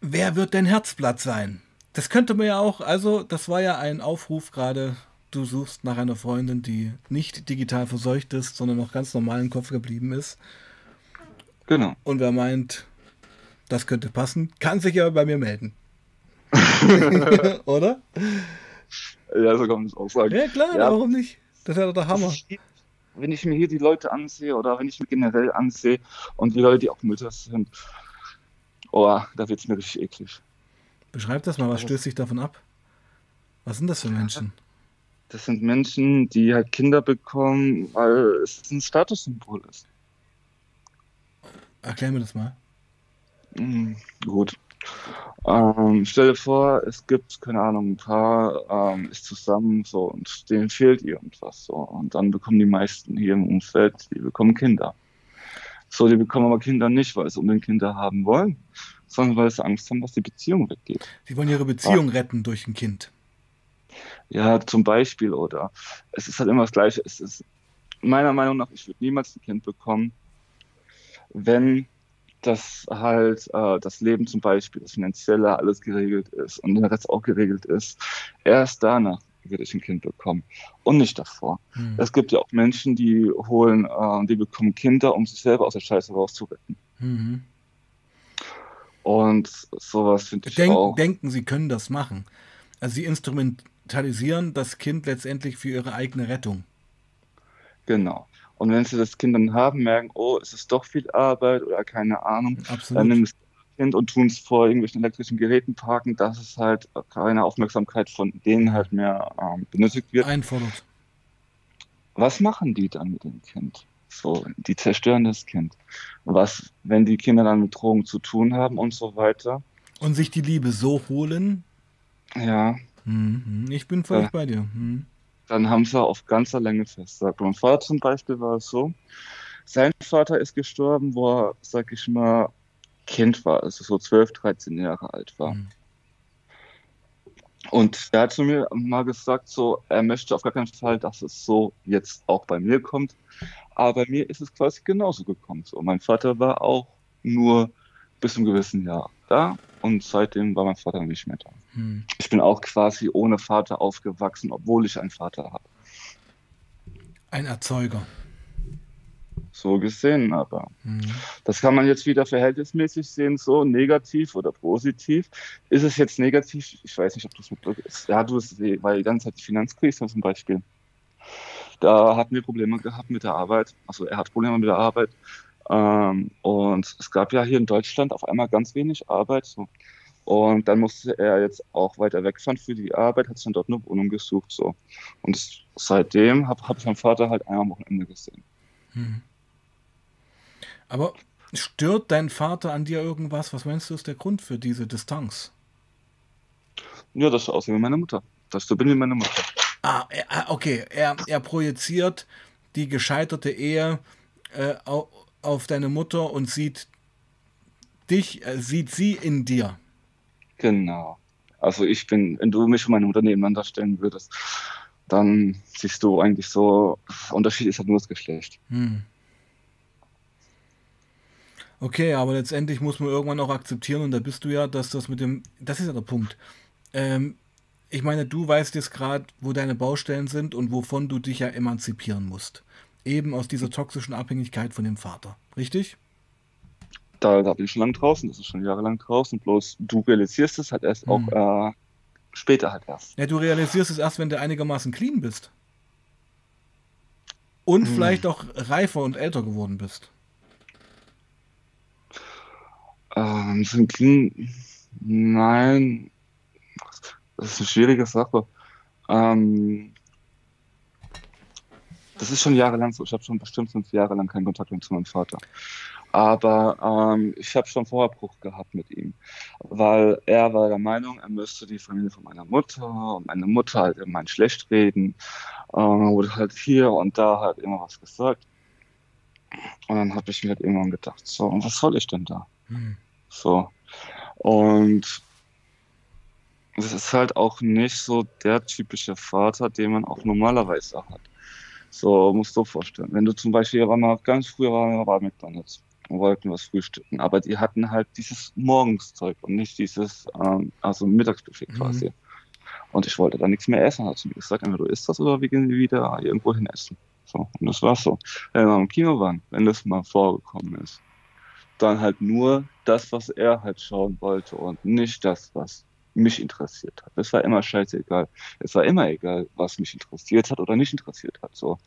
Wer wird dein Herzblatt sein? Das könnte man ja auch, also das war ja ein Aufruf gerade, du suchst nach einer Freundin, die nicht digital verseucht ist, sondern noch ganz normal im Kopf geblieben ist. Genau. Und wer meint, das könnte passen, kann sich ja bei mir melden. Oder? Ja, so kann man es auch sagen. Ja, klar, Ja. warum nicht? Das wäre doch der Hammer. Wenn ich mir hier die Leute ansehe oder wenn ich mir generell ansehe und die Leute, die auch Mütter sind, oh, da wird es mir richtig eklig. Beschreib das mal, was stößt sich davon ab? Was sind das für Menschen? Das sind Menschen, die halt Kinder bekommen, weil es ein Statussymbol ist. Erklär mir das mal. Hm, gut. Ähm, stell dir vor, es gibt, keine Ahnung, ein Paar ähm, ist zusammen so und denen fehlt irgendwas so. Und dann bekommen die meisten hier im Umfeld, die bekommen Kinder. So, die bekommen aber Kinder nicht, weil sie unbedingt Kinder haben wollen, sondern weil sie Angst haben, dass die Beziehung weggeht. Sie wollen ihre Beziehung retten durch ein Kind. Ja, zum Beispiel, oder es ist halt immer das Gleiche. Es ist meiner Meinung nach, ich würde niemals ein Kind bekommen, wenn das halt äh, das Leben zum Beispiel, das Finanzielle, alles geregelt ist und der Rest auch geregelt ist. Erst danach würde ich ein Kind bekommen und nicht davor. Hm. Es gibt ja auch Menschen, die holen, äh, die bekommen Kinder, um sich selber aus der Scheiße rauszuretten. Mhm. Und sowas finde ich Denk, auch. denken, sie können das machen. Also sie instrumentalisieren das Kind letztendlich für ihre eigene Rettung. Genau. Und wenn sie das Kind dann haben, merken, oh, es ist doch viel Arbeit oder keine Ahnung, dann Absolut. nehmen sie das Kind und tun es vor irgendwelchen elektrischen Geräten parken, dass es halt keine Aufmerksamkeit von denen halt mehr ähm, benötigt wird. Einfordert. Was machen die dann mit dem Kind? So, die zerstören das Kind. Was, wenn die Kinder dann mit Drogen zu tun haben und so weiter? Und sich die Liebe so holen. Ja, Mhm. Ich bin völlig Ja. bei dir. Mhm. dann haben sie auf ganzer Länge fest. Sagt mein Vater zum Beispiel war es so. Sein Vater ist gestorben, wo er, sag ich mal, Kind war, also so 12, 13 Jahre alt war. Mhm. Und der hat zu mir mal gesagt, so, er möchte auf gar keinen Fall, dass es so jetzt auch bei mir kommt. Aber bei mir ist es quasi genauso gekommen. So, mein Vater war auch nur bis zum gewissen Jahr da und seitdem war mein Vater nicht mehr da. Mhm. Ich bin auch quasi ohne Vater aufgewachsen, obwohl ich einen Vater habe. Ein Erzeuger. So gesehen, aber Mhm. das kann man jetzt wieder verhältnismäßig sehen, so negativ oder positiv. Ist es jetzt negativ? Ich weiß nicht, ob du es mitbekommst. Ja, du es, weil die ganze Zeit die Finanzkrise zum Beispiel. Da hatten wir Probleme gehabt mit der Arbeit. Also er hat Probleme mit der Arbeit. Ähm, und es gab ja hier in Deutschland auf einmal ganz wenig Arbeit. So. Und dann musste er jetzt auch weiter wegfahren für die Arbeit, hat sich dann dort eine Wohnung gesucht. So. Und seitdem habe hab ich meinen Vater halt einmal am Wochenende gesehen. Mhm. Aber stört dein Vater an dir irgendwas? Was meinst du, ist der Grund für diese Distanz? Ja, das ist aussehen wie meine Mutter. Das so bin wie meine Mutter. Ah, er- ah, okay. Er, er projiziert die gescheiterte Ehe äh, au- auf deine Mutter und sieht dich, äh, sieht sie in dir. Genau. Also ich bin, wenn du mich und meine Mutter nebeneinander stellen würdest, dann siehst du eigentlich so, Unterschied ist halt nur das Geschlecht. Hm. Okay, aber letztendlich muss man irgendwann auch akzeptieren, und da bist du ja, dass das mit dem, das ist ja der Punkt. Ähm, ich meine, du weißt jetzt gerade, wo deine Baustellen sind und wovon du dich ja emanzipieren musst. Eben aus dieser toxischen Abhängigkeit von dem Vater. Richtig? Da, da bin ich schon lange draußen, das ist schon jahrelang draußen, bloß du realisierst es halt erst Hm. auch äh, später halt erst. Ja, du realisierst es erst, wenn du einigermaßen clean bist. Und Hm. vielleicht auch reifer und älter geworden bist. Ähm, ein Clean, nein, das ist eine schwierige Sache. Ähm, das ist schon jahrelang so. Ich habe schon bestimmt fünf Jahre lang keinen Kontakt mehr zu meinem Vater. Aber ähm, ich habe schon vorher Bruch gehabt mit ihm, weil er war der Meinung, er müsste die Familie von meiner Mutter und meine Mutter halt immer schlecht reden. Ähm, wurde halt hier und da halt immer was gesagt. Und dann habe ich mir halt irgendwann gedacht, so, und was soll ich denn da? So. Und es ist halt auch nicht so der typische Vater, den man auch normalerweise hat. So, musst du dir vorstellen. Wenn du zum Beispiel, war mal ganz früher waren wir bei McDonalds und wollten was frühstücken, aber die hatten halt dieses Morgenszeug und nicht dieses, ähm, also Mittagsbuffet Mhm. quasi. Und ich wollte da nichts mehr essen, hat sie mir gesagt, entweder du isst das oder wir gehen wieder irgendwo hin essen. So, und das war's so. Wenn wir im Kino waren, wenn das mal vorgekommen ist, dann halt nur das, was er halt schauen wollte und nicht das, was mich interessiert hat. Es war immer scheißegal. Es war immer egal, was mich interessiert hat oder nicht interessiert hat. So,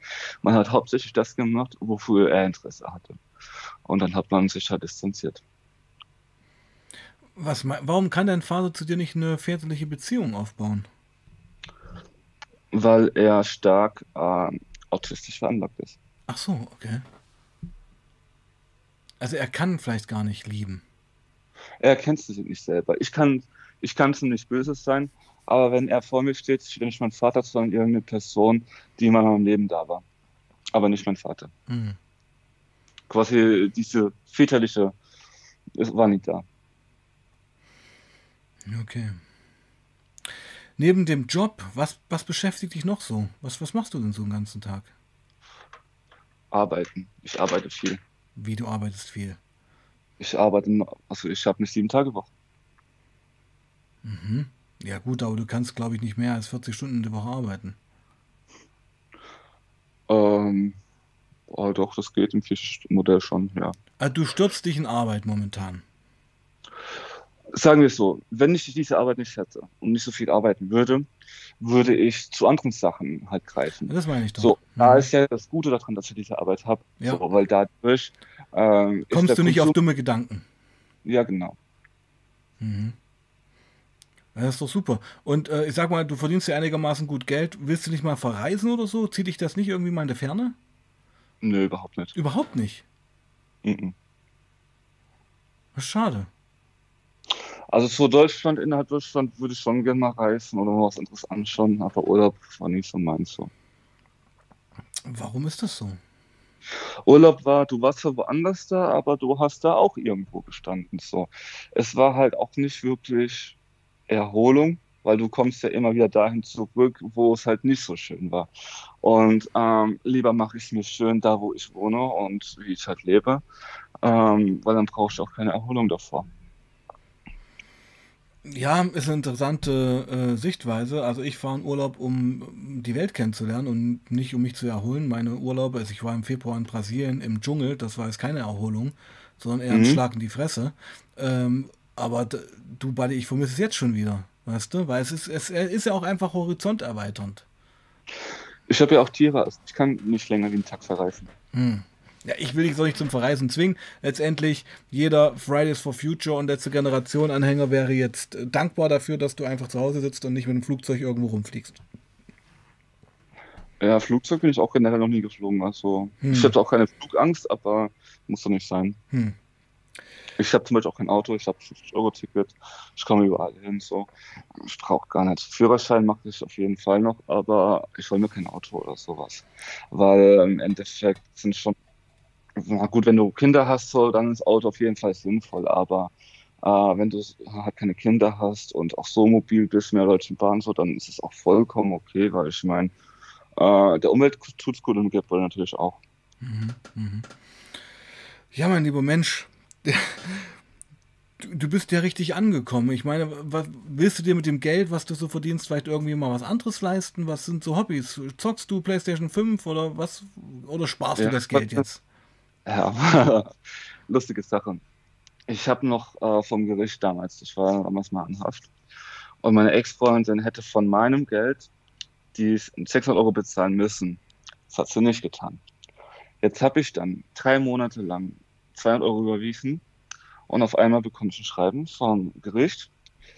man hat hauptsächlich das gemacht, wofür er Interesse hatte. Und dann hat man sich halt distanziert. Was, warum kann dein Vater zu dir nicht eine väterliche Beziehung aufbauen? Weil er stark äh, autistisch veranlagt ist. Ach so, okay. Also er kann vielleicht gar nicht lieben. Er kennt es nicht selber. Ich kann, ich kann zu nicht Böses sein, aber wenn er vor mir steht, steht nicht mein Vater, sondern irgendeine Person, die in meinem Leben da war. Aber nicht mein Vater. Mhm. Quasi diese väterliche war nicht da. Okay. Neben dem Job, was, was beschäftigt dich noch so? Was, was machst du denn so den ganzen Tag? Arbeiten. Ich arbeite viel. Wie du arbeitest viel? Ich arbeite, also ich habe eine sieben Tage Woche. Mhm. Ja gut, aber du kannst, glaube ich, nicht mehr als 40 Stunden die Woche arbeiten. Ähm, oh, doch, das geht im Fischmodell schon, ja. Also du stürzt dich in Arbeit momentan sagen wir es so, wenn ich diese Arbeit nicht hätte und nicht so viel arbeiten würde, würde ich zu anderen Sachen halt greifen. Das meine ich doch. So, mhm. da ist ja das Gute daran, dass ich diese Arbeit habe. Ja. So, weil dadurch ähm, kommst du nicht Konsum auf dumme Gedanken. Ja, genau. Mhm. Das ist doch super. Und äh, ich sag mal, du verdienst ja einigermaßen gut Geld. Willst du nicht mal verreisen oder so? Zieht dich das nicht irgendwie mal in der Ferne? Nö, überhaupt nicht. Überhaupt nicht? Mhm. Schade. Also zu Deutschland, innerhalb Deutschland würde ich schon gerne mal reisen oder mal was anderes anschauen, aber Urlaub war nicht so meins so. Warum ist das so? Urlaub war, du warst zwar woanders da, aber du hast da auch irgendwo gestanden. So. Es war halt auch nicht wirklich Erholung, weil du kommst ja immer wieder dahin zurück, wo es halt nicht so schön war. Und ähm, lieber mache ich es mir schön da, wo ich wohne und wie ich halt lebe, ähm, weil dann brauche ich auch keine Erholung davor. Ja, ist eine interessante äh, Sichtweise. Also ich fahre in Urlaub, um die Welt kennenzulernen und nicht um mich zu erholen. Meine Urlaube, also ich war im Februar in Brasilien im Dschungel, das war jetzt keine Erholung, sondern eher ein mhm. Schlag in die Fresse. Ähm, aber du, Buddy, ich vermisse es jetzt schon wieder, weißt du? Weil es ist, es ist ja auch einfach horizonterweiternd. Ich habe ja auch Tiere, also ich kann nicht länger wie einen Tag verreisen. Hm ja, ich will dich so nicht zum Verreisen zwingen. Letztendlich, jeder Fridays for Future und letzte Generation Anhänger wäre jetzt äh, dankbar dafür, dass du einfach zu Hause sitzt und nicht mit dem Flugzeug irgendwo rumfliegst. Ja, Flugzeug bin ich auch generell noch nie geflogen. Also hm. ich habe auch keine Flugangst, aber muss doch nicht sein. Hm. Ich habe zum Beispiel auch kein Auto, ich habe 50-Euro-Ticket, ich komme überall hin. So. Ich brauche gar nicht. Führerschein mache ich auf jeden Fall noch, aber ich will mir kein Auto oder sowas. Weil im Endeffekt sind schon na gut, wenn du Kinder hast, so, dann ist Auto auf jeden Fall sinnvoll, aber äh, wenn du halt keine Kinder hast und auch so mobil bist mit der Deutschen Bahn, so, dann ist es auch vollkommen okay, weil ich meine, äh, der Umwelt tut es gut und Geldbeutel natürlich auch. Mhm, mh. Ja, mein lieber Mensch, du, bist ja richtig angekommen. Ich meine, was, willst du dir mit dem Geld, was du so verdienst, vielleicht irgendwie mal was anderes leisten? Was sind so Hobbys? Zockst du PlayStation 5 oder was? Oder sparst ja, du das Geld jetzt? Ja, lustige Sache. Ich habe noch äh, vom Gericht damals, ich war damals mal in Haft, und meine Ex-Freundin hätte von meinem Geld die 600 Euro bezahlen müssen. Das hat sie nicht getan. Jetzt habe ich dann drei Monate lang 200 Euro überwiesen und auf einmal bekomme ich ein Schreiben vom Gericht,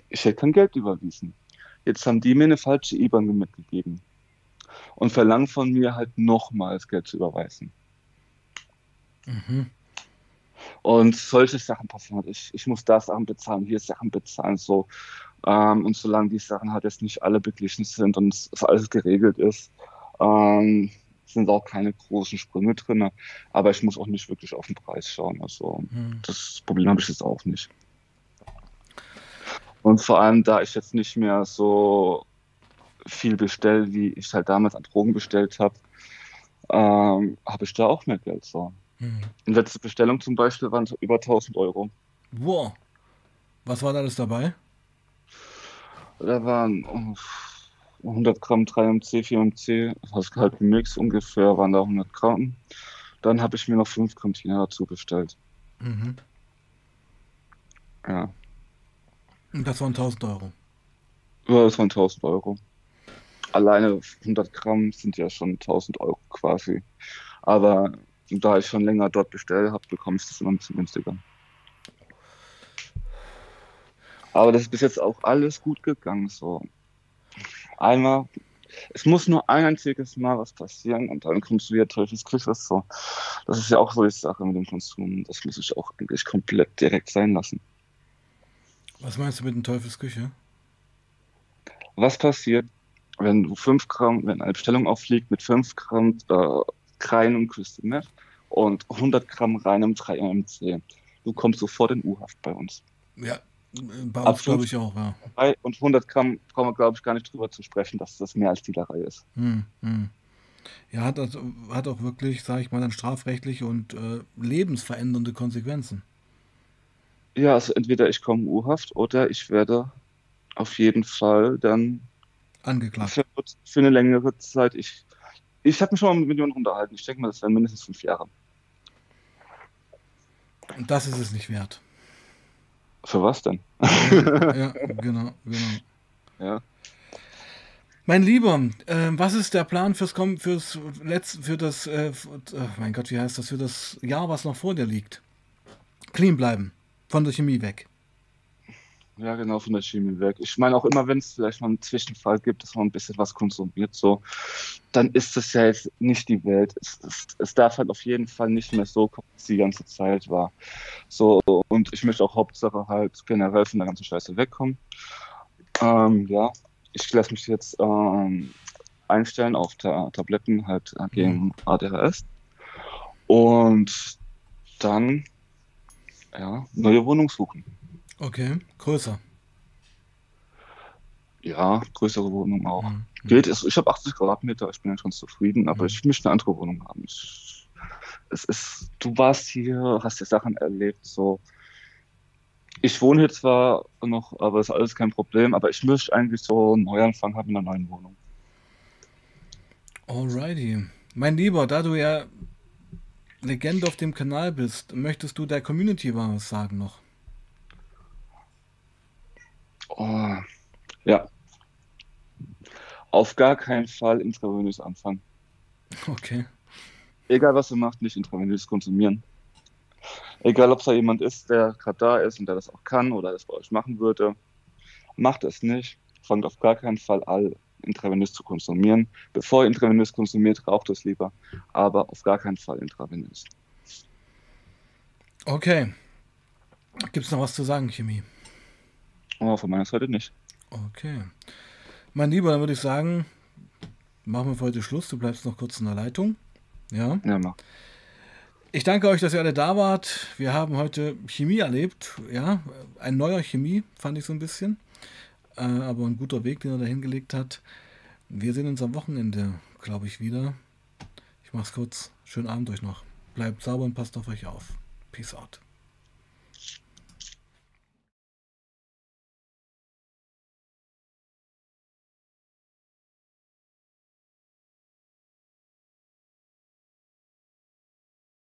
ich hätte kein Geld überwiesen. Jetzt haben die mir eine falsche IBAN mitgegeben und verlangen von mir halt nochmals Geld zu überweisen. Mhm. Und solche Sachen passieren halt. Ich, ich muss da Sachen bezahlen, hier Sachen bezahlen, so. Ähm, und solange die Sachen halt jetzt nicht alle beglichen sind und es alles geregelt ist, ähm, sind auch keine großen Sprünge drin. Aber ich muss auch nicht wirklich auf den Preis schauen. Also mhm. das Problem habe ich jetzt auch nicht. Und vor allem, da ich jetzt nicht mehr so viel bestelle, wie ich halt damals an Drogen bestellt habe, ähm, habe ich da auch mehr Geld. So. Mhm. Die letzte Bestellung zum Beispiel waren über 1000 Euro. Wow. Was war da alles dabei? Da waren 100 Gramm 3MC, 4MC, das halt Mix ungefähr, waren da 100 Gramm. Dann habe ich mir noch 5 Gramm Tina dazu bestellt. Mhm. Ja. Und das waren 1000 Euro. Ja, das waren 1000 Euro. Alleine 100 Gramm sind ja schon 1000 Euro quasi. Aber da ich schon länger dort bestellt habe, bekomme ich das immer ein bisschen günstiger. Aber das ist bis jetzt auch alles gut gegangen. So einmal, es muss nur ein einziges Mal was passieren und dann kommst du wieder Teufelsküche. So, das ist ja auch so die Sache mit dem Konsum. Das muss ich auch eigentlich komplett direkt sein lassen. Was meinst du mit dem Teufelsküche? Was passiert, wenn du 5 Gramm, wenn eine Bestellung auffliegt mit 5 Gramm äh, reinem Crystal Meth und 100 Gramm reinem 3-MMC? Du kommst sofort in U-Haft bei uns. Ja, bei uns glaube ich auch, ja. Und 100 Gramm brauchen wir, glaube ich, gar nicht drüber zu sprechen, dass das mehr als Dealerei ist. Hm, hm. Ja, hat, also, hat auch wirklich, sage ich mal, dann strafrechtliche und äh, lebensverändernde Konsequenzen. Ja, also entweder ich komme U-Haft oder ich werde auf jeden Fall dann angeklagt. Für, für eine längere Zeit. Ich, ich habe mich schon mal mit Millionen unterhalten. Ich denke mal, das wären mindestens fünf Jahre. Und das ist es nicht wert. Für was denn? ja, genau, genau. Ja. Mein Lieber, äh, was ist der Plan fürs fürs Letz für das äh, oh mein Gott, wie heißt das für das Jahr, was noch vor dir liegt? Clean bleiben, von der Chemie weg. Ja, genau, von der Chemie weg. Ich meine auch immer, wenn es vielleicht mal einen Zwischenfall gibt, dass man ein bisschen was konsumiert, so, dann ist das ja jetzt nicht die Welt. Es, es, es darf halt auf jeden Fall nicht mehr so kommen, wie es die ganze Zeit war. So, und ich möchte auch Hauptsache halt generell von der ganzen Scheiße wegkommen. Ähm, ja, ich lasse mich jetzt ähm, einstellen auf der Tabletten halt gegen mhm. ADHS. Und dann, ja, neue Wohnung suchen. Okay, größer. Ja, größere Wohnung auch. Mhm. Geht es. Ich habe 80 Quadratmeter, ich bin ja schon zufrieden, aber mhm. ich möchte eine andere Wohnung haben. Ich, es ist, du warst hier, hast dir Sachen erlebt, so. Ich wohne hier zwar noch, aber ist alles kein Problem, aber ich möchte eigentlich so einen Neuanfang haben in einer neuen Wohnung. Alrighty. Mein Lieber, da du ja Legende auf dem Kanal bist, möchtest du der Community was sagen noch? Oh, ja. Auf gar keinen Fall intravenös anfangen. Okay. Egal was ihr macht, nicht intravenös konsumieren. Egal ob es da jemand ist, der gerade da ist und der das auch kann oder das bei euch machen würde, macht es nicht. Fangt auf gar keinen Fall an, intravenös zu konsumieren. Bevor ihr intravenös konsumiert, raucht es lieber, aber auf gar keinen Fall intravenös. Okay. Gibt es noch was zu sagen, Chemie? Aber von meiner Seite nicht. Okay. Mein Lieber, dann würde ich sagen, machen wir für heute Schluss. Du bleibst noch kurz in der Leitung. Ja? Ja, mach. Ich danke euch, dass ihr alle da wart. Wir haben heute Chemie erlebt. Ja, ein neuer Chemie, fand ich so ein bisschen. Äh, aber ein guter Weg, den er da hingelegt hat. Wir sehen uns am Wochenende, glaube ich, wieder. Ich mach's kurz. Schönen Abend euch noch. Bleibt sauber und passt auf euch auf. Peace out.